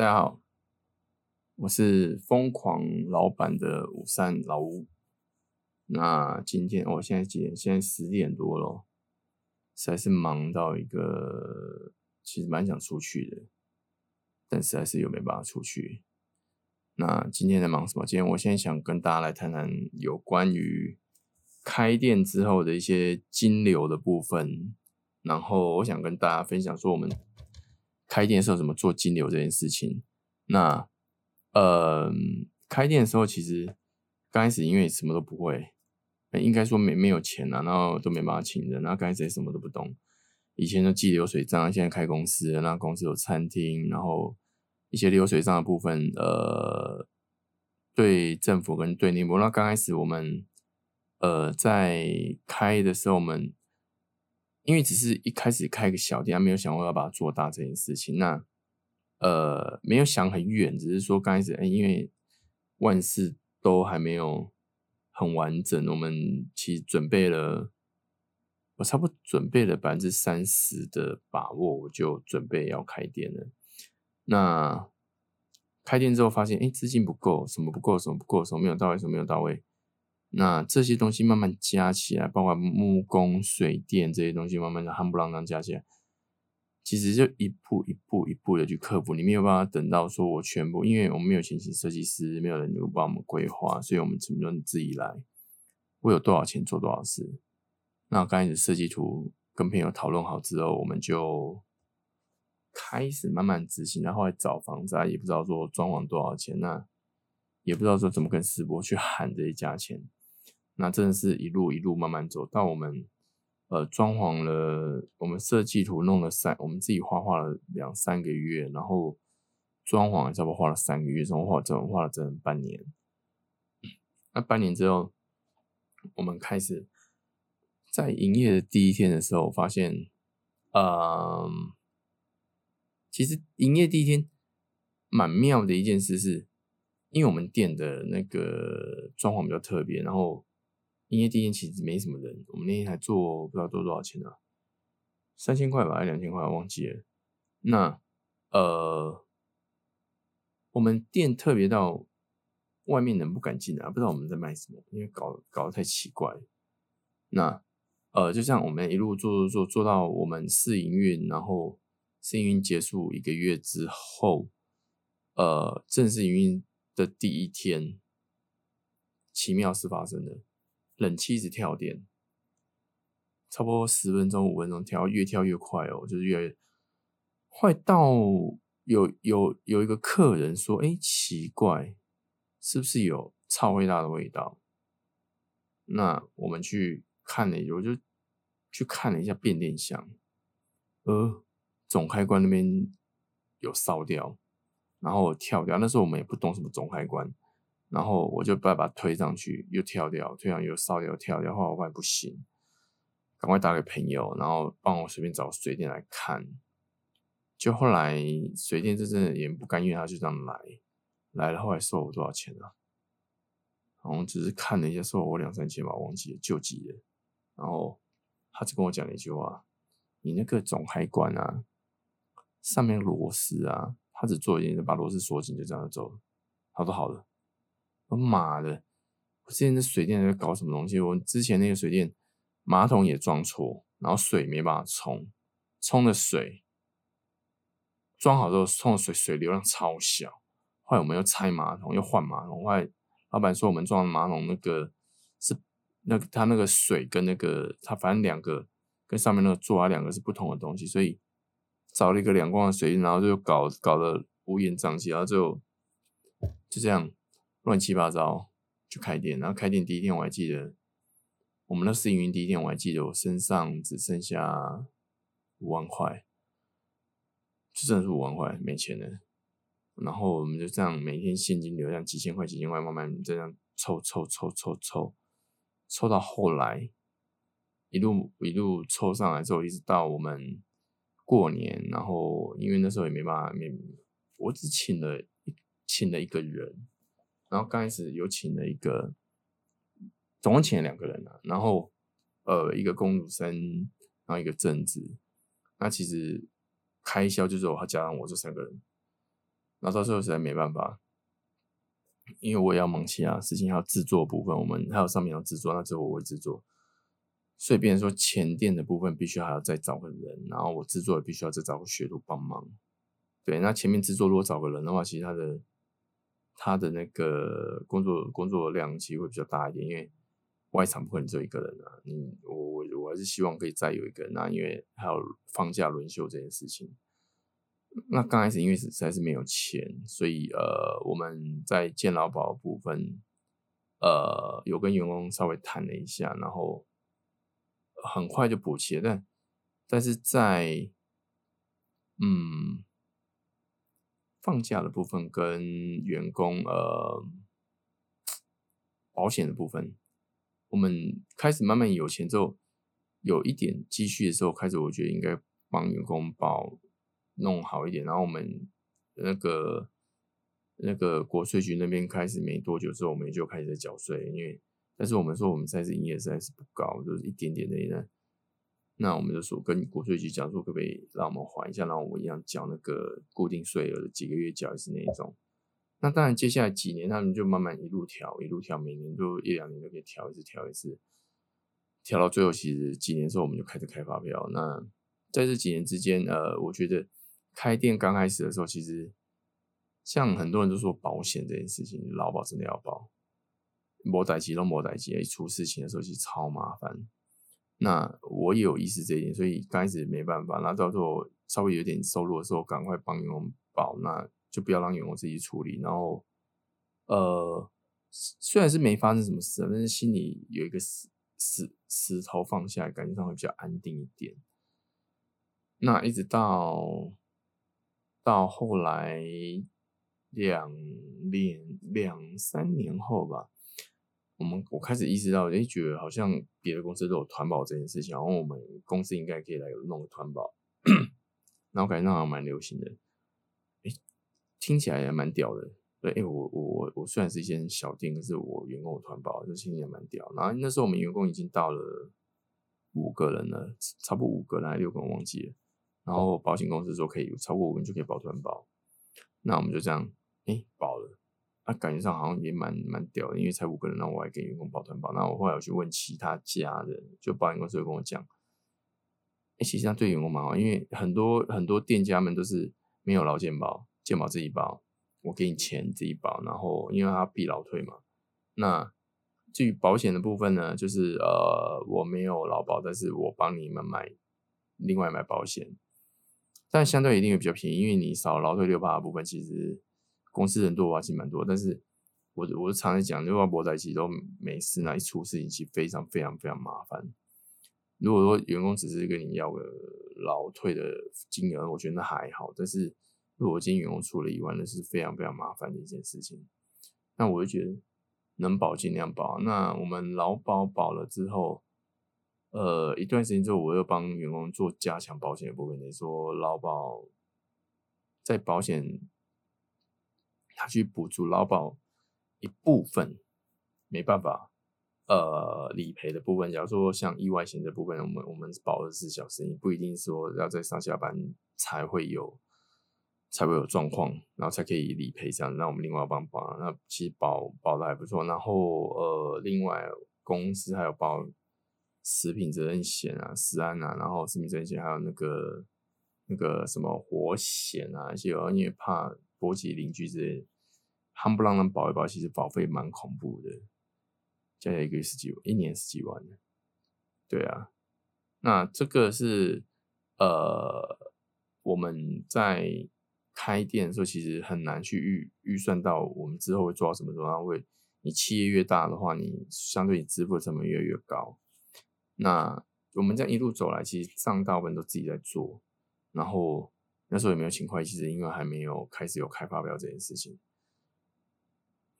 大家好，我是疯狂老板的五三老吴。那今天我现在几点？现在十点多了，实在是忙到一个，其实蛮想出去的，但实在是又没办法出去。那今天在忙什么？今天我现在想跟大家来谈谈有关于开店之后的一些金流的部分，然后我想跟大家分享说我们。开店的时候怎么做金流这件事情？那呃，开店的时候其实刚开始因为什么都不会，应该说没没有钱啊，然后都没办法请人，然后刚开始什么都不懂。以前都记流水账，现在开公司，那公司有餐厅，然后一些流水账的部分，呃，对政府跟对内部。那刚开始我们呃在开的时候，我们。因为只是一开始开个小店，没有想过要把它做大这件事情。那呃，没有想很远，只是说刚开始，哎，因为万事都还没有很完整，我们其实准备了，我差不多准备了百分之三十的把握，我就准备要开店了。那开店之后发现，哎，资金不够，什么不够，什么不够，什么没有到位，什么没有到位。那这些东西慢慢加起来，包括木工、水电这些东西，慢慢的夯不啷当加起来，其实就一步一步一步的去克服。你没有办法等到说我全部，因为我们没有请设计师，没有人能够帮我们规划，所以我们只能自己来。我有多少钱做多少事。那刚开始设计图跟朋友讨论好之后，我们就开始慢慢执行。然后来找房子，也不知道说装潢多少钱，那也不知道说怎么跟师伯去喊这些价钱。那真的是一路一路慢慢走到我们，呃，装潢了，我们设计图弄了三，我们自己画画了两三个月，然后装潢差不多花了三个月，总共画整画了整整半年。那半年之后，我们开始在营业的第一天的时候，发现，嗯，其实营业第一天蛮妙的一件事是，因为我们店的那个装潢比较特别，然后。营业第一天其实没什么人，我们那天还做不知道做多少钱呢，三千块吧，还两千块，忘记了。那呃，我们店特别到外面人不敢进来，不知道我们在卖什么，因为搞搞得太奇怪。那呃，就像我们一路做做做做到我们试营运，然后试营运结束一个月之后，呃，正式营运的第一天，奇妙事发生了。冷气一直跳电，差不多十分钟、五分钟跳，越跳越快哦，就是越快到有有有一个客人说：“哎，奇怪，是不是有超味大的味道？”那我们去看了，我就去看了一下变电箱，呃，总开关那边有烧掉，然后跳掉。那时候我们也不懂什么总开关。然后我就把把推上去，又跳掉，推上又烧掉，跳掉。后来我发现不行，赶快打给朋友，然后帮我随便找水电来看。就后来水电这真的也不甘愿，他就这样来，来了后来收我多少钱啊？然后只是看了一下，收我两三千吧，忘记了，救急了。然后他就跟我讲了一句话：“你那个总开关啊，上面螺丝啊，他只做一件，事把螺丝锁紧，就这样走了。”他说：“好了。”我妈的！我之前的水电在搞什么东西？我之前那个水电马桶也装错，然后水没办法冲，冲的水装好之后冲的水水流量超小。后来我们又拆马桶，又换马桶。后来老板说我们装的马桶那个是那个他那个水跟那个他反正两个跟上面那个座啊两个是不同的东西，所以找了一个两光的水然后就搞搞得乌烟瘴气，然后就就这样。乱七八糟就开店，然后开店第一天我还记得，我们那试营运第一天我还记得，我身上只剩下五万块，就真的是五万块没钱了。然后我们就这样每天现金流量几千块几千块慢慢这样凑凑凑凑凑，凑到后来一路一路凑上来之后，一直到我们过年，然后因为那时候也没办法，没我只请了一请了一个人。然后刚开始有请了一个，总共请了两个人啊，然后呃一个公主生，然后一个正职，那其实开销就是我他加上我这三个人，然后到最后实在没办法，因为我也要忙其他事情，还有制作部分，我们还有上面要制作，那之后我会制作，所以变成说前店的部分必须还要再找个人，然后我制作也必须要再找个学徒帮忙。对，那前面制作如果找个人的话，其实他的他的那个工作工作量其实会比较大一点，因为外场不可能只有一个人啊。嗯，我我我还是希望可以再有一个人啊，因为还有放假轮休这件事情。那刚开始因为实在是没有钱，所以呃我们在健劳保部分，呃有跟员工稍微谈了一下，然后很快就补齐了。但但是在嗯放假的部分跟员工呃保险的部分，我们开始慢慢有钱之后，有一点积蓄的时候，开始我觉得应该帮员工保。弄好一点，然后我们那个那个国税局那边开始没多久之后，我们也就开始在缴税。因为但是我们说我们在是营业实在是不高，就是一点点的呢。那我们就说跟国税局讲说，可不可以让我们缓一下，让我们一样缴那个固定税额，几个月缴一次那一种。那当然接下来几年他们就慢慢一路调，一路调，每年都一两年都可以调一次，调一次，调到最后其实几年之后我们就开始开发票。那在这几年之间，呃，我觉得。开店刚开始的时候，其实像很多人都说保险这件事情，劳保真的要保，摩代机都摩代机，一出事情的时候其实超麻烦。那我也有意识这一点，所以刚开始没办法。那到时候稍微有点收入的时候，赶快帮员工保，那就不要让员工自己处理。然后，呃，虽然是没发生什么事，但是心里有一个石石石头放下，感觉上会比较安定一点。那一直到。到后来两年两三年后吧，我们我开始意识到，哎，觉得好像别的公司都有团保这件事情，然后我们公司应该可以来弄个团保，然后感觉那好像蛮流行的，哎，听起来也蛮屌的。对，哎，我我我我虽然是一间小店，可是我员工有团保，就听起来蛮屌。然后那时候我们员工已经到了五个人了，差不多五个人还六个人忘记了。然后保险公司说可以超过五个人就可以保团保，那我们就这样，哎，保了，啊，感觉上好像也蛮蛮屌的，因为才五个人，那我还给员工保团保。那我后来我去问其他家的，就保险公司会跟我讲，哎，其实这对员工蛮好，因为很多很多店家们都是没有劳健保，健保自己保，我给你钱自己保，然后因为他必劳退嘛。那至于保险的部分呢，就是呃，我没有劳保，但是我帮你们买，另外买保险。但相对一定会比较便宜，因为你少劳退六八的部分，其实公司人多的话其实蛮多。但是我我常常讲，六八博仔其实都没事，那一出事情其实非常非常非常麻烦。如果说员工只是跟你要个劳退的金额，我觉得那还好。但是如果今天员工出了意外，那是非常非常麻烦的一件事情。那我就觉得能保尽量保。那我们劳保保了之后。呃，一段时间之后，我又帮员工做加强保险的部分。你说劳保在保险，他去补助劳保一部分没办法，呃，理赔的部分。假如说像意外险的部分，我们我们保二十四小时，你不一定说要在上下班才会有才会有状况，然后才可以理赔这样。那我们另外帮帮，那其实保保的还不错。然后呃，另外公司还有保。食品责任险啊，食安啊，然后食品责任险还有那个那个什么火险啊，一些因为怕波及邻居之类，他们不让人保一保，其实保费蛮恐怖的，加起来一个月十几万，一年十几万的，对啊，那这个是呃我们在开店的时候，其实很难去预预算到我们之后会做到什么时候，然后会你企业越大的话，你相对你支付的成本越来越高。那我们这样一路走来，其实上大部分都自己在做，然后那时候也没有请会计师，因为还没有开始有开发票这件事情。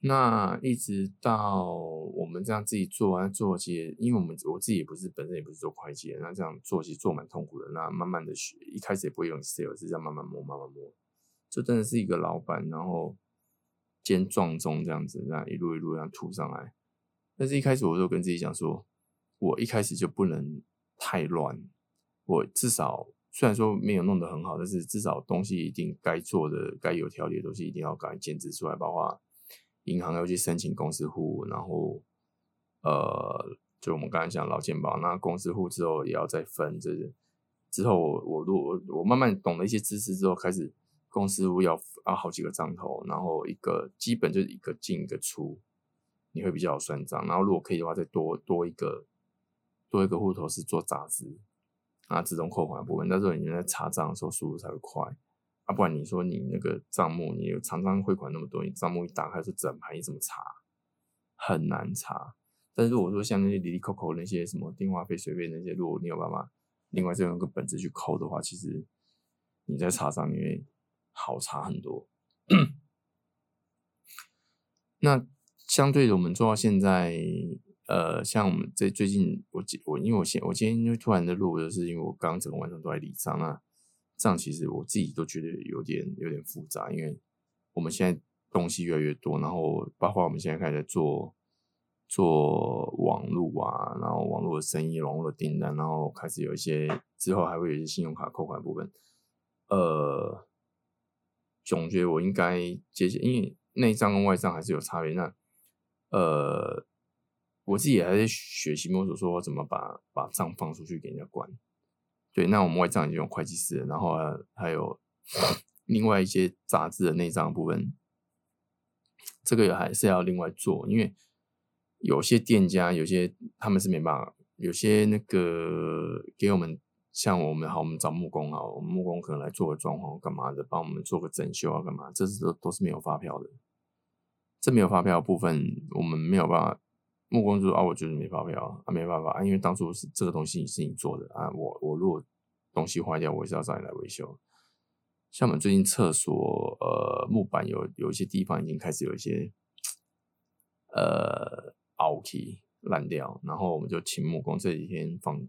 那一直到我们这样自己做完做，其实因为我们我自己也不是本身也不是做会计，那这样做其实做蛮痛苦的。那慢慢的学，一开始也不会用 Excel，是这样慢慢摸，慢慢摸，就真的是一个老板，然后兼壮中这样子，那一路一路这样涂上来。但是一开始我就跟自己讲说。我一开始就不能太乱，我至少虽然说没有弄得很好，但是至少东西一定该做的、该有条理的东西一定要赶紧建制出来，包括银行要去申请公司户，然后呃，就我们刚才讲老健保，那公司户之后也要再分，这之后我我我我慢慢懂了一些知识之后，开始公司户要啊好几个账头，然后一个基本就是一个进一个出，你会比较好算账，然后如果可以的话，再多多一个多一个户头是做杂志。啊，自动扣款部分，那时候你在查账的时候速度才会快啊，不然你说你那个账目，你有常常汇款那么多，你账目一打开是整盘，你怎么查？很难查。但是如果说像那些里里扣扣那些什么电话费、水费那些，如果你有办法另外再用个本子去扣的话，其实你在查账因为好查很多。那相对的，我们做到现在。呃，像我们这最近，我我因为我现我今天因为突然的录，就是因为我刚整个晚上都在理账啊那账其实我自己都觉得有点有点复杂，因为我们现在东西越来越多，然后包括我们现在开始做做网络啊，然后网络生意、网络订单，然后开始有一些之后还会有一些信用卡扣款部分，呃，总觉得我应该接下，因为内账跟外账还是有差别，那呃。我自己还在学习摸索，说怎么把把账放出去给人家管。对，那我们外账已经有会计师，然后还有另外一些杂志的内账部分，这个也还是要另外做，因为有些店家有些他们是没办法，有些那个给我们像我们好，我们找木工啊，我们木工可能来做个装潢干嘛的，帮我们做个整修啊干嘛，这是都都是没有发票的，这没有发票部分，我们没有办法。木工就说啊，我就是没发票啊，没办法啊，因为当初是这个东西是你做的啊，我我如果东西坏掉，我也是要找你来维修。像我们最近厕所呃木板有有一些地方已经开始有一些呃凹起烂掉，然后我们就请木工这几天放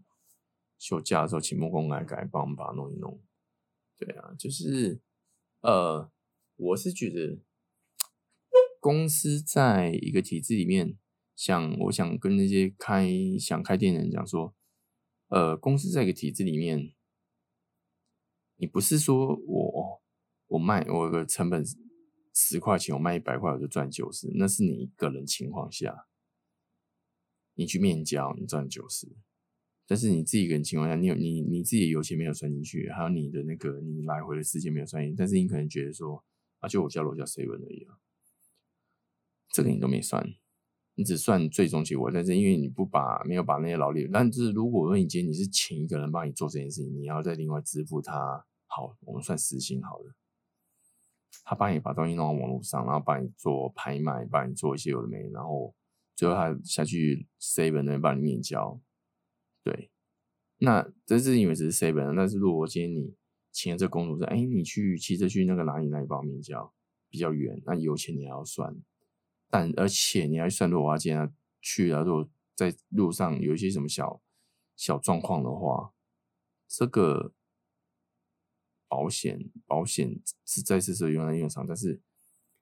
休假的时候请木工来改，帮我们把它弄一弄。对啊，就是呃，我是觉得公司在一个体制里面。像我想跟那些开想开店的人讲说，呃，公司在一个体制里面，你不是说我我卖我个成本十块钱，我卖一百块我就赚九十，那是你一个人情况下，你去面交你赚九十，但是你自己一个人情况下，你有你你自己油钱没有算进去，还有你的那个你来回的时间没有算进去，但是你可能觉得说啊，就我交楼下 seven 而已啊，这个你都没算。你只算最终结果，但是因为你不把没有把那些劳力，但是如果说你今天你是请一个人帮你做这件事情，你要再另外支付他，好，我们算时薪好了，他帮你把东西弄到网络上，然后帮你做拍卖，帮你做一些有的没，然后最后他下去 seven 那边帮你面交，对，那这是因为只是 seven，但是如果今天你请了这工作是，哎，你去骑车去那个哪里哪里帮我面交，比较远，那油钱你还要算。但而且你还算落花间啊，去啊，如果在路上有一些什么小小状况的话，这个保险保险是在是说用来用上，但是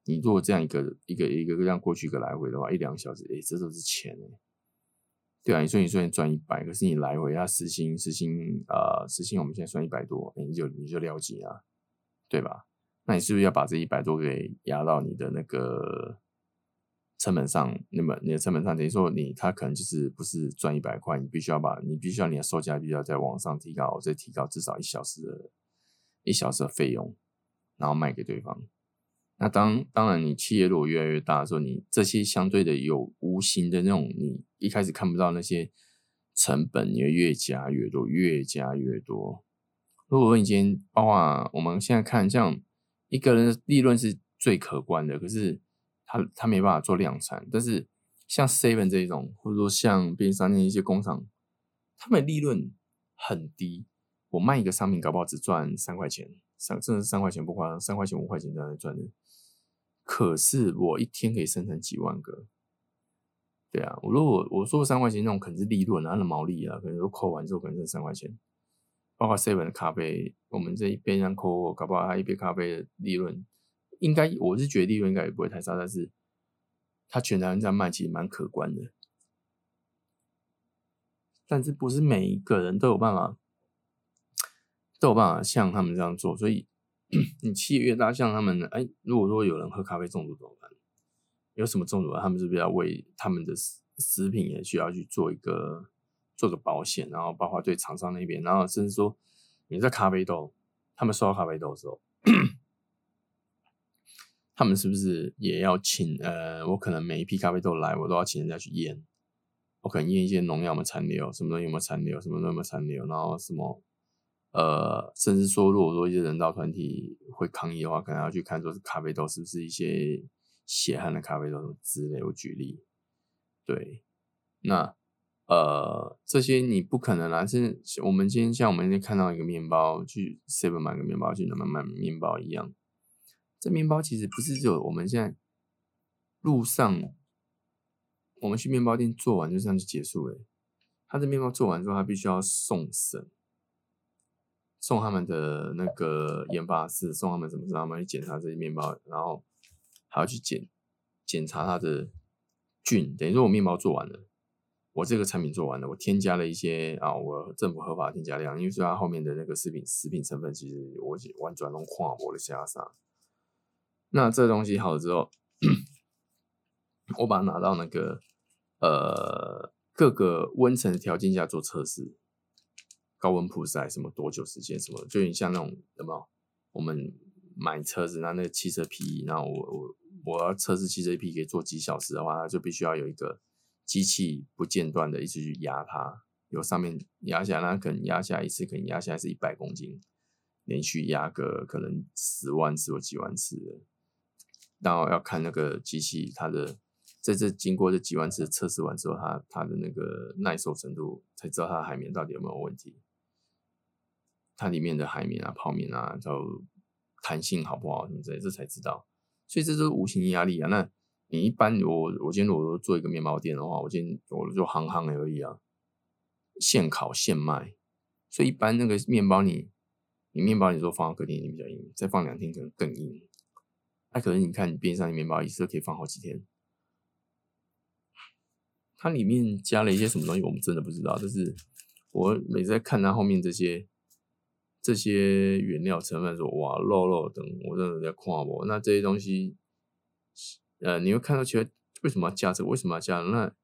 你如果这样一个一个一个这样过去一个来回的话，一两个小时，哎，这都是钱哎。对啊，你说你说你赚一百，可是你来回，它时薪时薪呃时薪我们现在算一百多，你就你就了解啊，对吧？那你是不是要把这一百多给压到你的那个？成本上，那么你的成本上等于说你他可能就是不是赚一百块，你必须要把你必须要你的售价必须要在往上提高，再提高至少一小时的一小时的费用，然后卖给对方。那当当然，你企业如果越来越大的时候，你这些相对的有无形的那种，你一开始看不到那些成本，你会越加越多，越加越多。如果说你今天包括我们现在看，像一个人的利润是最可观的，可是。他他没办法做量产，但是像 Seven 这一种，或者说像便利商店一些工厂，他们利润很低。我卖一个商品，搞不好只赚三块钱，三甚至三块钱不夸张，三块钱五块钱这样赚的。可是我一天可以生产几万个，对啊，我如果我说三块钱那种，可能是利润啊，那毛利啊，可能都扣完之后可能剩三块钱。包括 Seven 的咖啡，我们这一边上扣，搞不好他一杯咖啡的利润。应该我是觉得利润应该也不会太差，但是它全台湾这样卖其实蛮可观的，但是不是每一个人都有办法都有办法像他们这样做。所以 你企业越大，像他们，哎，如果说有人喝咖啡中毒怎么办？有什么中毒？他们是不是要为他们的食食品也需要去做一个做个保险？然后包括对厂商那边，然后甚至说你在咖啡豆，他们收到咖啡豆的时候，他们是不是也要请？呃，我可能每一批咖啡豆来，我都要请人家去验。我可能验一些农药有没有残留，什么东西有没有残留，什么东西有没有残留，然后什么呃，甚至说如果说一些人道团体会抗议的话，可能要去看说咖啡豆是不是一些。血汗的咖啡豆之类，我举例，对，那呃这些你不可能啦。是我们今天像我们今天看到一个面包，去 seven 买个面包，去那么买面包一样。这面包其实不是只有我们现在路上，我们去面包店做完就这样就结束了。他的面包做完之后，他必须要送审，送他们的那个研发室，送他们怎么知道吗？去检查这些面包，然后。还要去检检查它的菌，等于说我面包做完了，我这个产品做完了，我添加了一些啊，我政府合法添加量，因为说它后面的那个食品食品成分其实我完全用跨国的加上，那这东西好了之后，我把它拿到那个呃各个温层的条件下做测试，高温曝晒什么多久时间什么，就你像那种什么我们。买车子，那那个汽车皮，然后我我我要测试汽车皮可以做几小时的话，它就必须要有一个机器不间断的一直去压它，有上面压下来，那可能压下一次，可能压下来是一百公斤，连续压个可能十万次或几万次，然后要看那个机器它的在这经过这几万次测试完之后，它它的那个耐受程度，才知道它的海绵到底有没有问题，它里面的海绵啊、泡面啊，就。弹性好不好什么之类，这才知道。所以这是无形压力啊。那你一般我我今天如果做一个面包店的话，我今天我就行行而已啊，现烤现卖。所以一般那个面包你你面包你说放到客厅里比较硬，再放两天可能更硬。那可能你看你边上的面包一次可以放好几天。它里面加了一些什么东西，我们真的不知道。但是我每次在看它后面这些。这些原料成分说哇肉肉等，我真的在夸我。那这些东西，呃，你会看到，其实为什么要加这个？为什么要加？那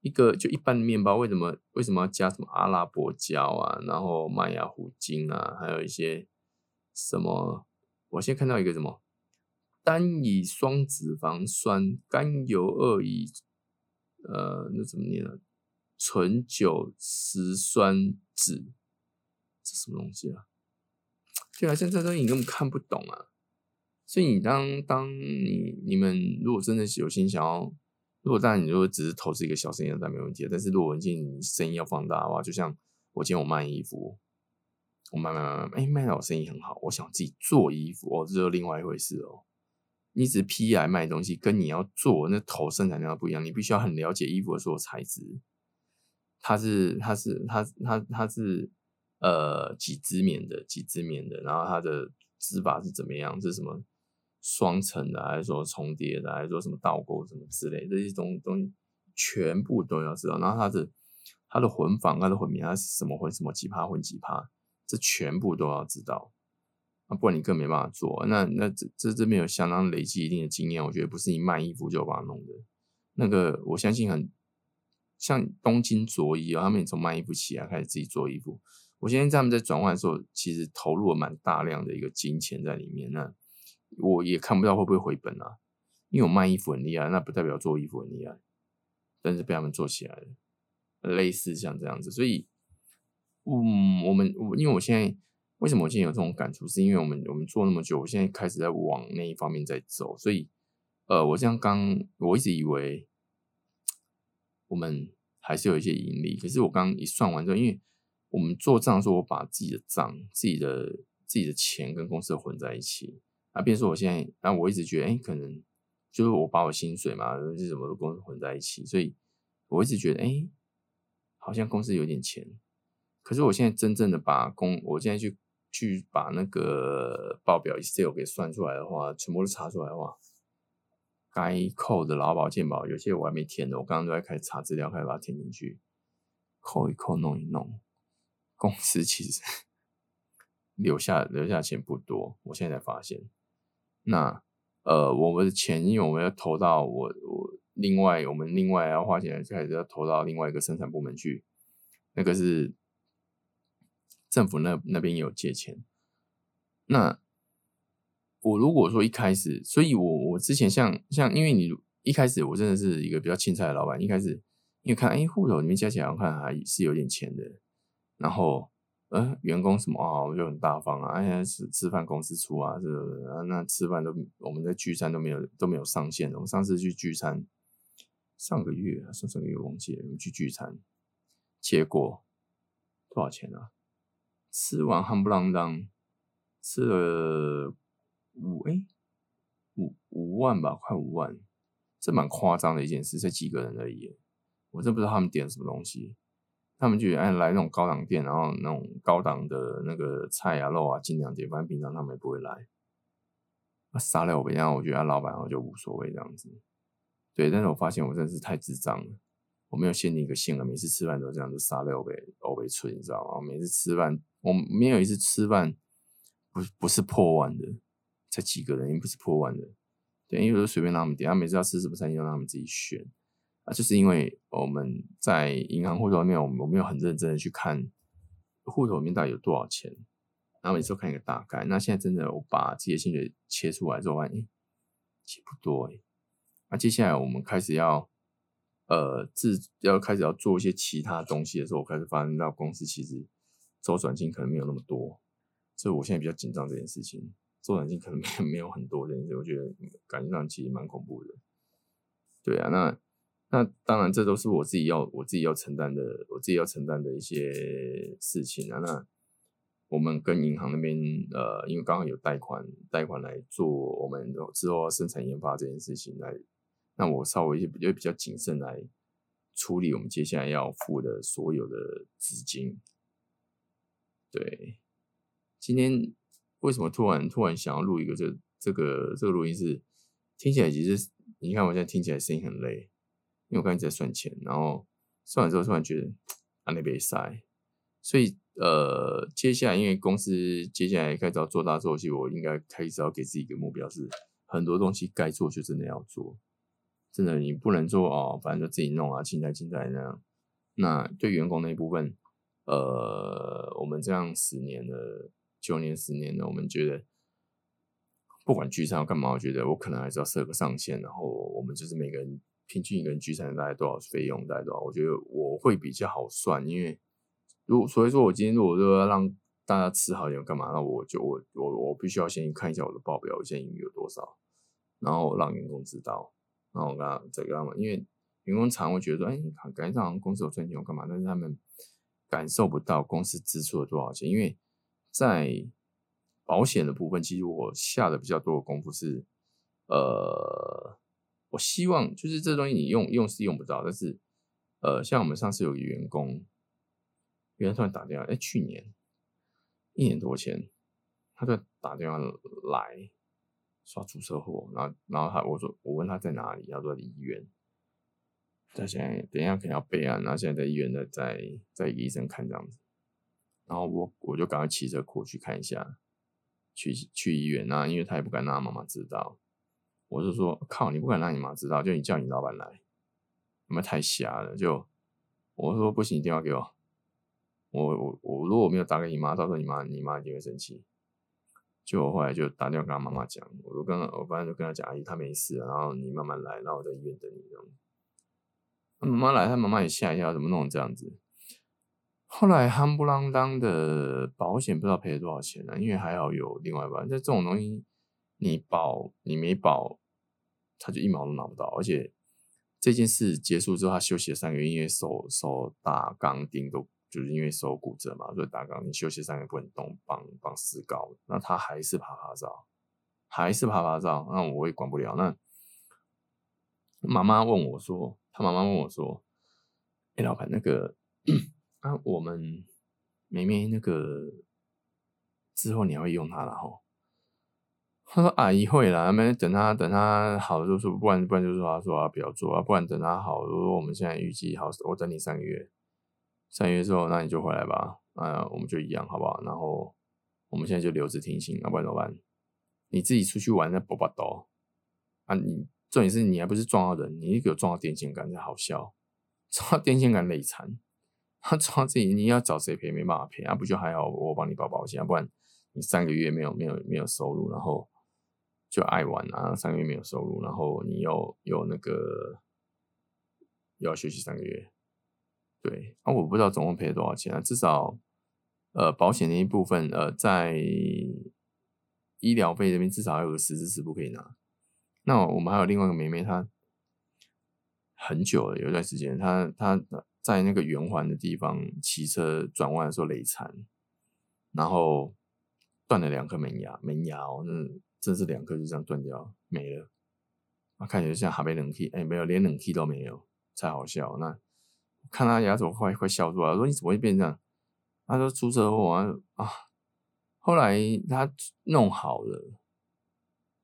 一个就一般的面包，为什么为什么要加什么阿拉伯胶啊？然后麦芽糊精啊，还有一些什么？我先看到一个什么单乙双脂肪酸甘油二乙，呃，那怎么念呢？醇酒石酸酯，这什么东西啊？对啊，像这东西你根本看不懂啊，所以你当当你你们如果真的有心想要，如果当然你如果只是投资一个小生意，那没问题。但是如果今天你生意要放大的话，就像我今天我卖衣服，我卖卖卖卖，哎，卖到我生意很好，我想自己做衣服，哦，这是另外一回事哦。你只批来卖东西，跟你要做那头生产量不一样，你必须要很了解衣服的所有材质，它是它是它它它是。呃，几支棉的，几支棉的，然后它的织法是怎么样？是什么双层的，还是说重叠的，还是说什么倒钩什么之类这些东东西全部都要知道。然后它的它的混纺，它的混棉，它是什么混什么几帕混几帕，这全部都要知道。啊，不然你更没办法做。那那这这这边有相当累积一定的经验，我觉得不是你卖衣服就把它弄的。那个我相信很像东京卓衣啊，他们也从卖衣服起来开始自己做衣服。我现在他们在转换的时候，其实投入了蛮大量的一个金钱在里面。那我也看不到会不会回本啊？因为我卖衣服很厉害，那不代表做衣服很厉害。但是被他们做起来了，类似像这样子。所以，嗯，我们我因为我现在为什么我现在有这种感触，是因为我们我们做那么久，我现在开始在往那一方面在走。所以，呃，我这样刚我一直以为我们还是有一些盈利，可是我刚一算完之后，因为我们做账的时候，我把自己的账、自己的自己的钱跟公司混在一起。啊，比如说我现在，那我一直觉得，哎，可能就是我把我薪水嘛，是什么公司混在一起，所以我一直觉得，哎，好像公司有点钱。可是我现在真正的把公，我现在去去把那个报表 Excel 给算出来的话，全部都查出来的话，该扣的劳保健保有些我还没填的，我刚刚都在开始查资料，开始把它填进去，扣一扣，弄一弄。公司其实 留下留下钱不多，我现在才发现。那呃，我们的钱，因为我们要投到我我另外我们另外要花钱就开始要投到另外一个生产部门去，那个是政府那那边也有借钱。那我如果说一开始，所以我我之前像像，因为你一开始我真的是一个比较青菜的老板，一开始因为看哎户头里面加起来我看还是有点钱的，然后。呃，员工什么啊，我就很大方啊，哎呀，吃吃饭公司出啊，是啊，那吃饭都我们在聚餐都没有都没有上限的。我上次去聚餐，上个月上上个月忘记了，我们去聚餐，结果多少钱啊？吃完夯不啷当，吃了五哎五五万吧，快五万，这蛮夸张的一件事，才几个人而已，我真不知道他们点什么东西。他们就哎来那种高档店，然后那种高档的那个菜啊肉啊尽量点，反正平常他们也不会来。杀了我，然后我觉得老板然后就无所谓这样子。对，但是我发现我真的是太智障了，我没有限定一个性了，每次吃饭都这样子杀了我呗，我被吹，你知道吗？每次吃饭我没有一次吃饭不不是破万的，才几个人，也不是破万的。对，因为都随便让他们点，他每次要吃什么餐厅，让他们自己选。啊，就是因为我们在银行户头里面，我我没有很认真的去看户头里面到底有多少钱，然后每次都看一个大概。那现在真的我把自己的薪水切出来之后，发现其实不多哎。那接下来我们开始要呃自要开始要做一些其他东西的时候，我开始发现到公司其实周转金可能没有那么多，所以我现在比较紧张这件事情，周转金可能没有 没有很多这件事，我觉得感觉上其实蛮恐怖的。对啊，那。那当然，这都是我自己要我自己要承担的，我自己要承担的一些事情啊。那我们跟银行那边，呃，因为刚好有贷款，贷款来做我们之后要生产研发这件事情来，那我稍微也比较谨慎来处理我们接下来要付的所有的资金。对，今天为什么突然突然想要录一个这这个这个录音是听起来其实你看我现在听起来声音很累。因为我刚才在算钱，然后算完之后突然觉得啊那边塞，所以呃接下来因为公司接下来开始要做大做戏，我应该开始要给自己一个目标，是很多东西该做就真的要做，真的你不能做哦，反正就自己弄啊，进来进来那样。那对员工那一部分，呃，我们这样十年了，九年十年了，我们觉得不管聚餐要干嘛，我觉得我可能还是要设个上限，然后我们就是每个人。平均一个人聚餐大概多少费用？大概多少？我觉得我会比较好算，因为如所以说我今天如果说要让大家吃好一点，干嘛？那我就我我我必须要先看一下我的报表，我现在盈余有多少，然后让员工知道，然后我跟他再跟他们，因为员工常会觉得说，哎，感觉上公司有赚钱，我干嘛？但是他们感受不到公司支出了多少钱，因为在保险的部分，其实我下的比较多的功夫是，呃。我希望就是这东西你用用是用不到，但是呃，像我们上次有个员工，原来突然打电话，哎，去年一年多前，他就打电话来说出车祸，然后然后他我说我问他在哪里，他说在医院，他现在等一下可能要备案，然后现在在医院的在在医生看这样子，然后我我就赶快骑车过去看一下，去去医院，那因为他也不敢让他妈妈知道。我就说靠，你不敢让你妈知道，就你叫你老板来，有没有太瞎了？就我说不行，电话给我。我我我如果没有打给你妈，到时候你妈你妈一定会生气。就我后来就打电话跟他妈妈讲，我刚刚我反正就跟他讲，阿姨她没事，然后你慢慢来，然后我在医院等你这样。妈妈来，他妈妈也吓一跳，怎么弄成这样子？后来夯不啷当的保险不知道赔了多少钱呢？因为还好有另外一半，这这种东西。你保你没保，他就一毛都拿不到。而且这件事结束之后，他休息了三个月，因为手手打钢钉都就是因为手骨折嘛，所以打钢你休息三个月不能动，绑绑石膏。那他还是爬爬照，还是爬爬照，那我也管不了。那妈妈问我说，他妈妈问我说：“哎，老板，那个啊，我们妹妹那个之后你还会用它了吼？”他说：“阿姨会啦，没等他等他好就说，不然不然就说他说啊不要做啊，不然等他好。如果我们现在预计好，我等你三个月，三个月之后那你就回来吧。啊，我们就一样好不好？然后我们现在就留职停薪，要不然怎么办？你自己出去玩那啵啵刀啊！你重点是你还不是撞到人，你有撞到电线杆才好笑，撞到电线杆累残，他撞到自己，你要找谁赔？没办法赔啊！不就还好，我帮你保保险，不然你三个月没有没有没有收入，然后就爱玩啊！三个月没有收入，然后你又有那个又要休息三个月，对啊，我不知道总共赔了多少钱啊，至少。呃，保险那一部分，呃，在医疗费这边至少还有个十支十不可以拿。那我们还有另外一个妹妹，她很久了，有一段时间，她她在那个圆环的地方骑车转弯的时候累残，然后断了两颗门牙，门牙哦，那真是两颗就这样断掉没了。看起来像哈贝冷气，哎，没有，连冷气都没有，才好笑。那看他牙齿快快笑出来，我说你怎么会变这样？他说出车祸啊啊！后来他弄好了，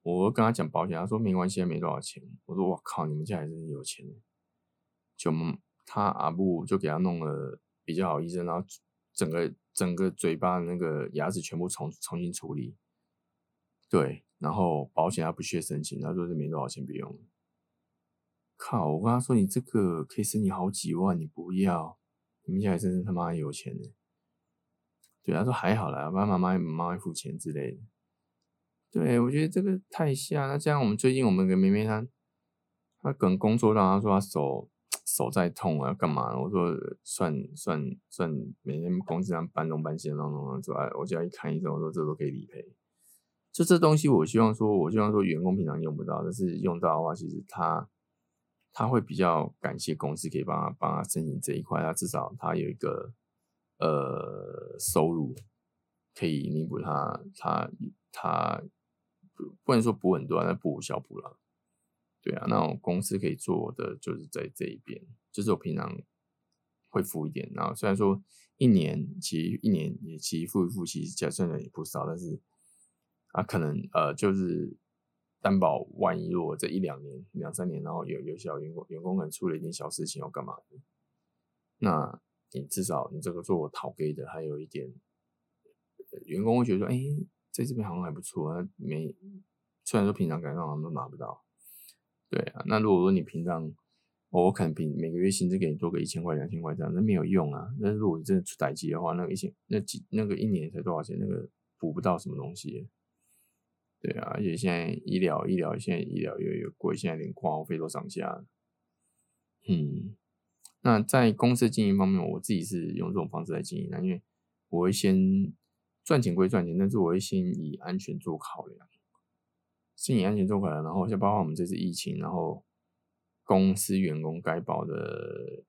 我跟他讲保险，他说没关系，没多少钱。我说我靠，你们家还真是有钱。就他阿布就给他弄了比较好医生，然后整个整个嘴巴那个牙齿全部重重新处理。对，然后保险他不需要申请，他说是没多少钱，不用。靠！我跟他说你这个可以申请好几万，你不要，你们家还真是他妈有钱呢。对，他说还好啦，爸爸妈妈妈会付钱之类的。对我觉得这个太吓。那这样我们最近我们跟妹妹她，她可能工作让她说她手手在痛啊，干嘛？我说算算算，每天工资上搬东搬西弄弄弄，之外，我就要一看医生，我说这都可以理赔。就这东西，我希望说，我希望说员工平常用不到，但是用到的话，其实他他会比较感谢公司可以帮他帮他申请这一块，他至少他有一个。呃，收入可以弥补他，他他不能说补很多，那补小补了。对啊，那我公司可以做的就是在这一边，就是我平常会付一点。然后虽然说一年其实一年也其实付一付，其实加算的也不少，但是啊，可能呃就是担保万一如果这一两年、两三年，然后有有小员工员工可能出了一点小事情要干嘛，那。你至少你这个做讨给的，还有一点员工会觉得说，哎，在这边好像还不错啊。没虽然说平常感觉好像都拿不到，对啊。那如果说你平常我可能平每个月薪资给你多个一千块、两千块这样，那没有用啊。那如果真的出代机的话，那个一千那几那个一年才多少钱？那个补不到什么东西。对啊，而且现在医疗医疗现在医疗又有贵，现在连挂号费都涨价。嗯。那在公司经营方面，我自己是用这种方式来经营的，因为我会先赚钱归赚钱，但是我会先以安全做考量，先以安全做考量，然后像包括我们这次疫情，然后公司员工该保的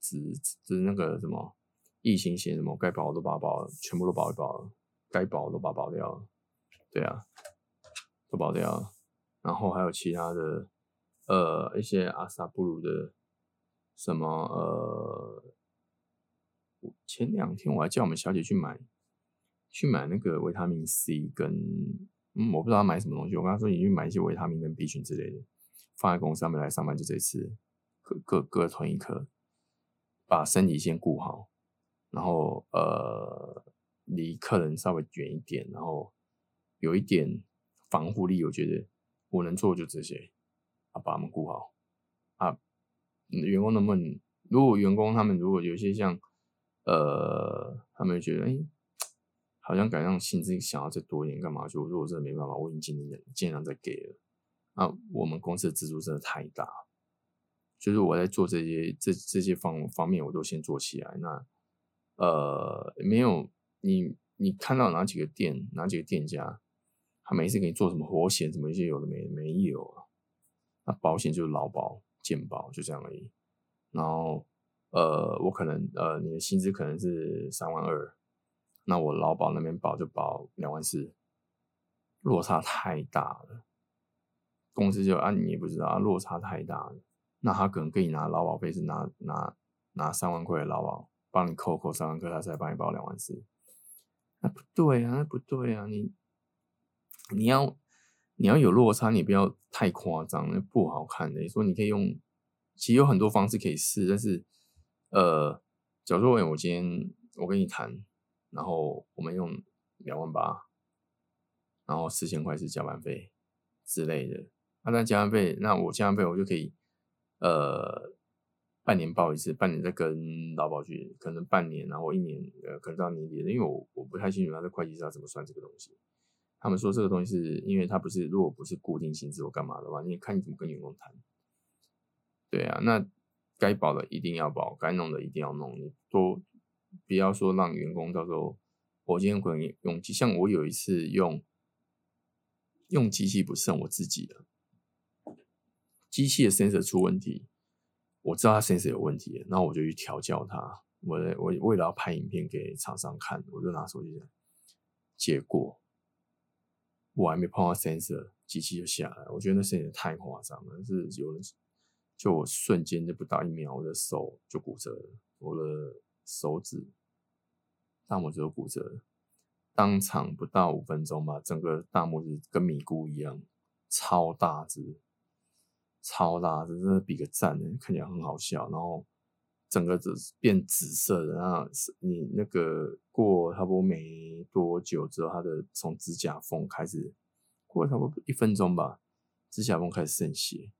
只只那个什么疫情险什么该保的都保保，全部都保一保了，该保都保保掉了，对啊，都保掉了，然后还有其他的呃一些阿萨布鲁的。什么呃，前两天我还叫我们小姐去买，去买那个维他命 C 跟嗯，我不知道买什么东西。我跟她说你去买一些维他命跟 B 群之类的，放在公司上面来上班就这次，各各各囤一颗，把身体先顾好，然后呃离客人稍微远一点，然后有一点防护力。我觉得我能做就这些，啊，把他们顾好啊。员工能不能？如果员工他们如果有些像，呃，他们觉得哎，好像敢让薪资想要再多一点，干嘛？就如果真的没办法，我已经尽力尽量在给了。那我们公司的支出真的太大，就是我在做这些这这些方方面，我都先做起来。那呃，没有你你看到哪几个店哪几个店家，他每次给你做什么活险什么一些有的没没有啊？那保险就是劳保。健保就这样而已，然后呃，我可能呃，你的薪资可能是三万二，那我劳保那边保就保两万四，落差太大了。公司就啊，你也不知道啊，落差太大了，那他可能跟你拿劳保费是拿拿拿三万块的劳保，帮你扣扣三万块，他才帮你保两万四，那不对啊，那不对啊，你你要。你要有落差，你不要太夸张，那不好看的。你说你可以用，其实有很多方式可以试，但是，呃，假如说我今天我跟你谈，然后我们用两万八，然后四千块是加班费之类的。啊，那加班费，那我加班费我就可以，呃，半年报一次，半年再跟劳保局，可能半年，然后一年，呃，可能到年底，因为我我不太清楚他的会计是要怎么算这个东西。他们说这个东西是因为它不是，如果不是固定薪资或干嘛的话，你看你怎么跟员工谈。对啊，那该保的一定要保，该弄的一定要弄，你多不要说让员工到时候，我今天可能用机，像我有一次用用机器不是我自己的，机器的 sensor 出问题，我知道它 sensor 有问题，然后我就去调教它，我我为了要拍影片给厂商看，我就拿手机，结果。我还没碰到 sensor，机器就下来，我觉得那 sensor 太夸张了，是有人就我瞬间就不到一秒，我的手就骨折了，我的手指大拇指都骨折了，当场不到五分钟吧，整个大拇指跟米菇一样，超大只，超大只，真的比个赞呢，看起来很好笑，然后。整个紫变紫色的，然后你那个过差不多没多久之后，它的从指甲缝开始过了差不多一分钟吧，指甲缝开始渗血，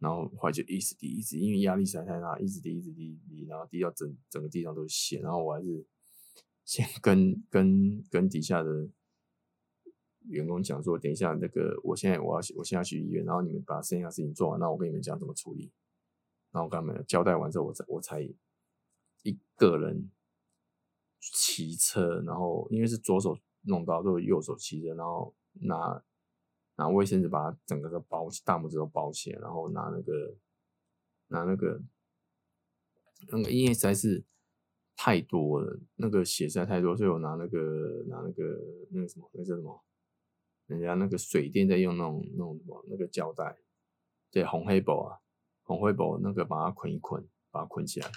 然后后来就一直滴一直，因为压力实在太大，一直滴一直滴滴，然后滴到整整个地上都是血，然后我还是先跟跟跟底下的员工讲说，等一下那个我现在我要我现在去医院，然后你们把剩下事情做完，那我跟你们讲怎么处理。然后他们交代完之后，我才我才一个人骑车，然后因为是左手弄到，就右手骑着，然后拿拿卫生纸把它整个都包起，大拇指都包起来，然后拿那个拿那个那个，因为实在是太多了，那个血实在太多，所以我拿那个拿那个那个什么那叫什么，人家那个水电在用那种那种什么那个胶带，对，红黑宝啊。红灰宝那个把它捆一捆，把它捆起来。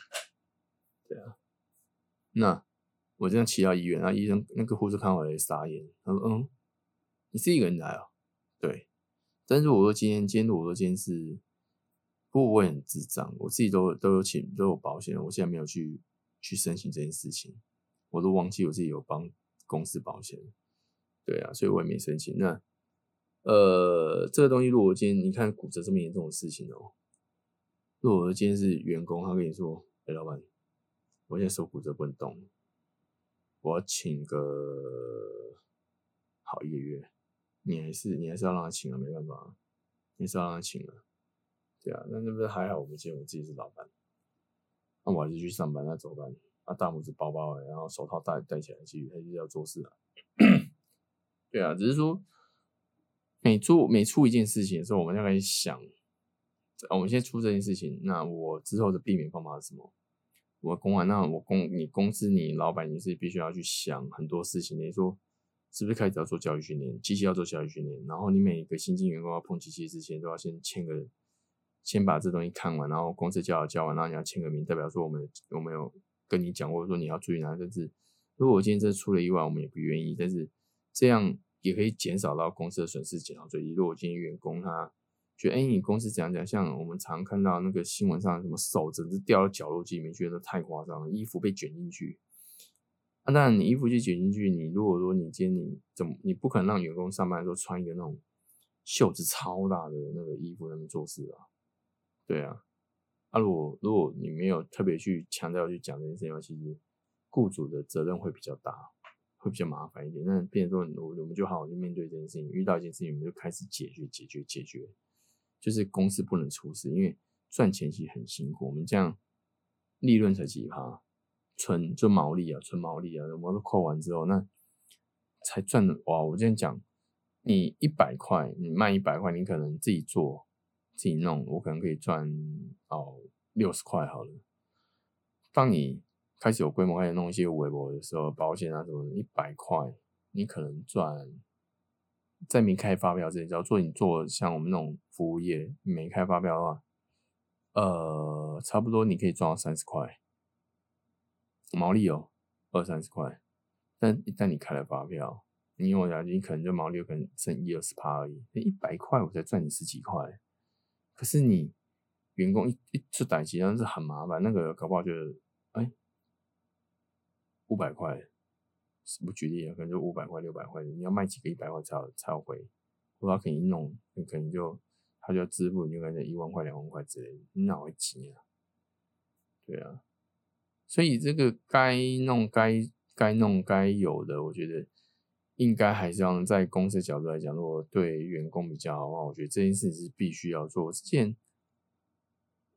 对啊，那我这样骑到医院，那医生那个护士看我也傻眼，他说：“嗯，你是一个人来啊？”对。但是我说今天，今天我说今天是，不过我也很智障，我自己都都有请都有保险，我现在没有去去申请这件事情，我都忘记我自己有帮公司保险。对啊，所以我也没申请。那呃，这个东西如果今天你看骨折这么严重的事情哦。如果我今天是员工，他跟你说：“哎，老板，我现在手骨折不能动，我要请个好一个月。”你还是你还是要让他请啊，没办法，你是要让他请啊。对啊，那那不是还好？我们今天我自己是老板，那我还是去上班，那怎么办？啊，大拇指包包，然后手套戴戴起来，继续还是要做事啊。对啊，只是说每做每出一件事情的时候，我们要开始想。我们先出这件事情，那我之后的避免方法是什么？我公完，那我公你公司你老板你是必须要去想很多事情。你说是不是开始要做教育训练？机器要做教育训练，然后你每一个新进员工要碰机器之前，都要先签个，先把这东西看完，然后公司教教完，然后你要签个名，代表说我们我们有跟你讲过，说你要注意哪？但是如果我今天真出了意外，我们也不愿意，但是这样也可以减少到公司的损失，减少最低。如果我今天员工他。觉得哎，你公司怎样讲？像我们常看到那个新闻上，什么手整只掉到角落里面，觉得太夸张了。衣服被卷进去，啊，那你衣服就卷进去，你如果说你今天你怎么，你不可能让员工上班的时候穿一个那种袖子超大的那个衣服在那做事啊？对啊，啊，如果如果你没有特别去强调去讲这件事情的话，其实雇主的责任会比较大，会比较麻烦一点。那变成说，我我们就好好去面对这件事情，遇到一件事情，我们就开始解决，解决，解决。就是公司不能出事，因为赚钱其实很辛苦。我们这样利润才几趴，纯就毛利啊，纯毛利啊，我们都扣完之后，那才赚哇！我这样讲，你一百块，你卖一百块，你可能自己做、自己弄，我可能可以赚哦六十块好了。当你开始有规模，开始弄一些微博的时候，保险啊什么，一百块你可能赚。在没开发票之前，只要做你做像我们那种服务业，没开发票的话，呃，差不多你可以赚到三十块毛利哦，二三十块。但一旦你开了发票，你有奖金，可能就毛利有可能剩一二十趴而已。那一百块我才赚你十几块，可是你员工一一出打击，那是很麻烦。那个搞不好就哎五百块。不举例啊，可能就五百块、六百块，你要卖几个一百块才有才有回，或者可能弄，你可能就他就要支付，你就可能一万块、两万块之类的，你哪会急啊？对啊，所以这个该弄、该该弄、该有的，我觉得应该还是要在公司角度来讲，如果对员工比较好的话，我觉得这件事是必须要做。之前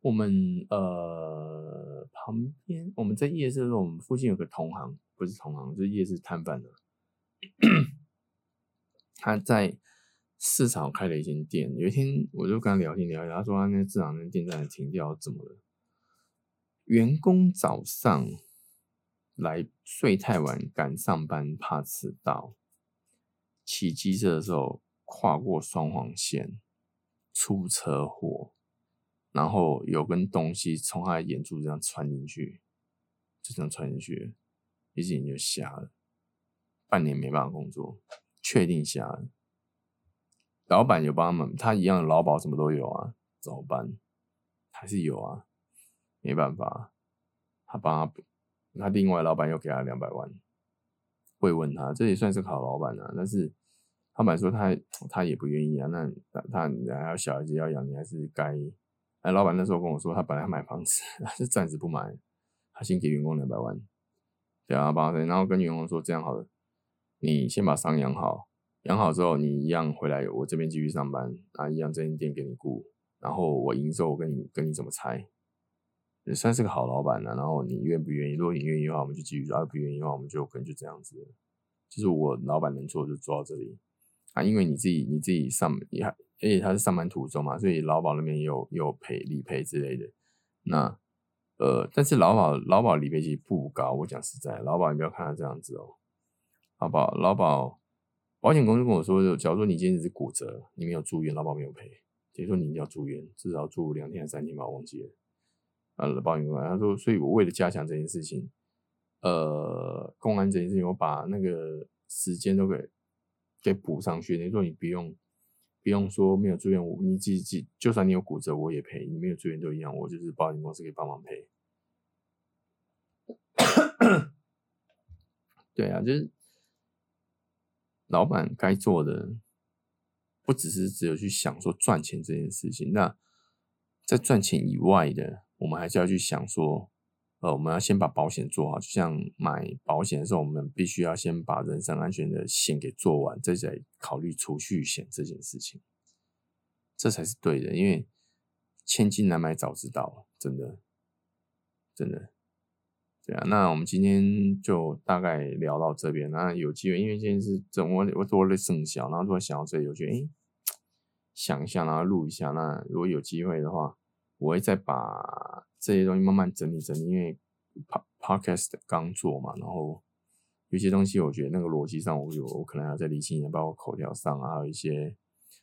我们呃旁边我们在夜市的时候，我们附近有个同行，不是同行，就是夜市摊贩的，他在市场开了一间店。有一天我就跟他聊天聊聊，他说他那市场那店在停掉，怎么了？员工早上来睡太晚，赶上班怕迟到，骑机车的时候跨过双黄线出车祸，然后有根东西从他的眼珠这样穿进去，就这样穿进去，一只眼就瞎了，半年没办法工作，确定瞎了。老板有帮他们，他一样的劳保什么都有啊，怎么办？还是有啊。没办法，他帮他，他另外老板又给他两百万，会问他，这也算是好老板啊。但是老板说他他也不愿意啊，那他他还有小孩子要养，你还是该。哎，老板那时候跟我说，他本来买房子，是暂时不买，他先给员工两百万，对啊，帮他，然后跟员工说这样好了，你先把伤养好，养好之后你一样回来我这边继续上班，啊，一样这间店给你雇，然后我营收我跟你跟你怎么拆。也算是个好老板了，然后你愿不愿意？如果你愿意的话，我们就继续；，如果不愿意的话，我们就可能就这样子。就是我老板能做就做到这里啊，因为你自己你自己上也还，而且他是上班途中嘛，所以劳保那边也有有赔理赔之类的。那呃，但是劳保劳保理赔其实不高，我讲实在，劳保你不要看他这样子哦，好不好？劳保保险公司跟我说，假如说你今天是骨折，你没有住院，劳保没有赔，等于说你一定要住院，至少住两天三天吧，我忘记了。呃，保险公司他说，所以我为了加强这件事情，呃，公安这件事情，我把那个时间都给给补上去。等于说你不用不用说没有住院，我你自己就算你有骨折，我也赔。你没有住院都一样，我就是保险公司可以帮忙赔。对啊，就是老板该做的，不只是只有去想说赚钱这件事情。那在赚钱以外的。我们还是要去想说，呃，我们要先把保险做好。就像买保险的时候，我们必须要先把人身安全的险给做完，再再考虑储蓄险这件事情，这才是对的。因为千金难买早知道，真的，真的，对啊。那我们今天就大概聊到这边。那有机会，因为今天是整我我多了生肖，然后突然想到这里，我觉得哎，想一下，然后录一下。那如果有机会的话。我会再把这些东西慢慢整理整理，因为 podcast 刚做嘛，然后有些东西我觉得那个逻辑上我有我可能要再理清一点，包括口条上啊，还有一些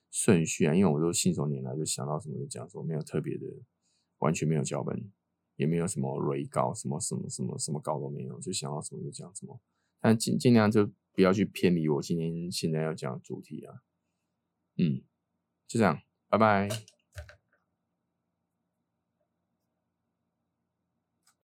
顺序啊，因为我都信手拈来，就想到什么就讲什么，没有特别的，完全没有脚本，也没有什么雷稿，什么什么什么什么稿都没有，就想到什么就讲什么，但尽尽量就不要去偏离我今天现在要讲的主题啊，嗯，就这样，拜拜。